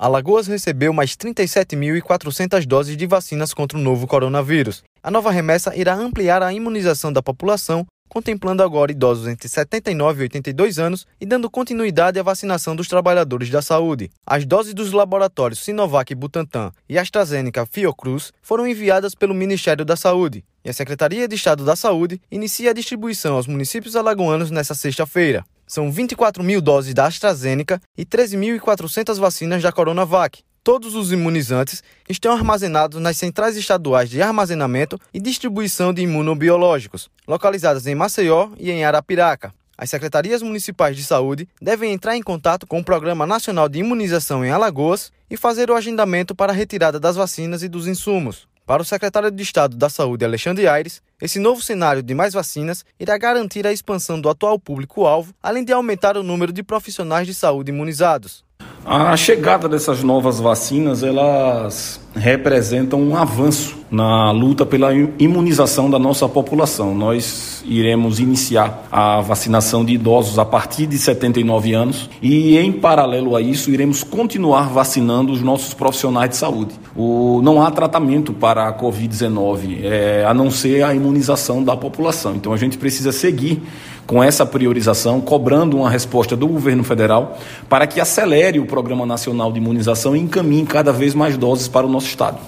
Alagoas recebeu mais 37.400 doses de vacinas contra o novo coronavírus. A nova remessa irá ampliar a imunização da população, contemplando agora idosos entre 79 e 82 anos e dando continuidade à vacinação dos trabalhadores da saúde. As doses dos laboratórios Sinovac Butantan e AstraZeneca Fiocruz foram enviadas pelo Ministério da Saúde. E a Secretaria de Estado da Saúde inicia a distribuição aos municípios alagoanos nesta sexta-feira. São 24 mil doses da AstraZeneca e 13.400 vacinas da Coronavac. Todos os imunizantes estão armazenados nas centrais estaduais de armazenamento e distribuição de imunobiológicos, localizadas em Maceió e em Arapiraca. As secretarias municipais de saúde devem entrar em contato com o Programa Nacional de Imunização em Alagoas e fazer o agendamento para a retirada das vacinas e dos insumos. Para o secretário de Estado da Saúde, Alexandre Aires, esse novo cenário de mais vacinas irá garantir a expansão do atual público-alvo, além de aumentar o número de profissionais de saúde imunizados. A chegada dessas novas vacinas, elas representam um avanço na luta pela imunização da nossa população. Nós iremos iniciar a vacinação de idosos a partir de 79 anos e, em paralelo a isso, iremos continuar vacinando os nossos profissionais de saúde. O, não há tratamento para a Covid-19, é, a não ser a imunização da população. Então, a gente precisa seguir com essa priorização, cobrando uma resposta do governo federal para que acelere o Programa Nacional de Imunização e encaminhe cada vez mais doses para o nosso estado.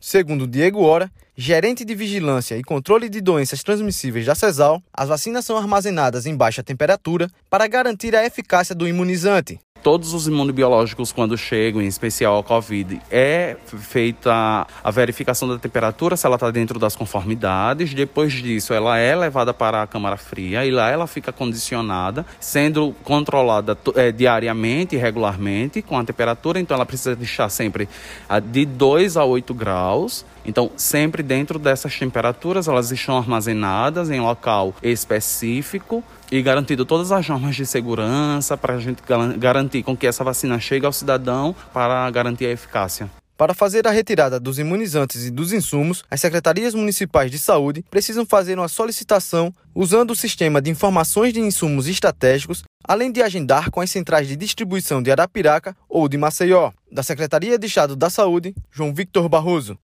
Segundo Diego Ora, gerente de vigilância e controle de doenças transmissíveis da CESAL, as vacinas são armazenadas em baixa temperatura para garantir a eficácia do imunizante. Todos os imunobiológicos, quando chegam, em especial a Covid, é feita a verificação da temperatura, se ela está dentro das conformidades. Depois disso, ela é levada para a câmara fria e lá ela fica condicionada, sendo controlada é, diariamente regularmente com a temperatura. Então, ela precisa deixar sempre de 2 a 8 graus. Então, sempre dentro dessas temperaturas, elas estão armazenadas em local específico e garantido todas as normas de segurança para a gente garantir com que essa vacina chegue ao cidadão para garantir a eficácia. Para fazer a retirada dos imunizantes e dos insumos, as secretarias municipais de saúde precisam fazer uma solicitação usando o sistema de informações de insumos estratégicos, além de agendar com as centrais de distribuição de Arapiraca ou de Maceió. Da Secretaria de Estado da Saúde, João Victor Barroso.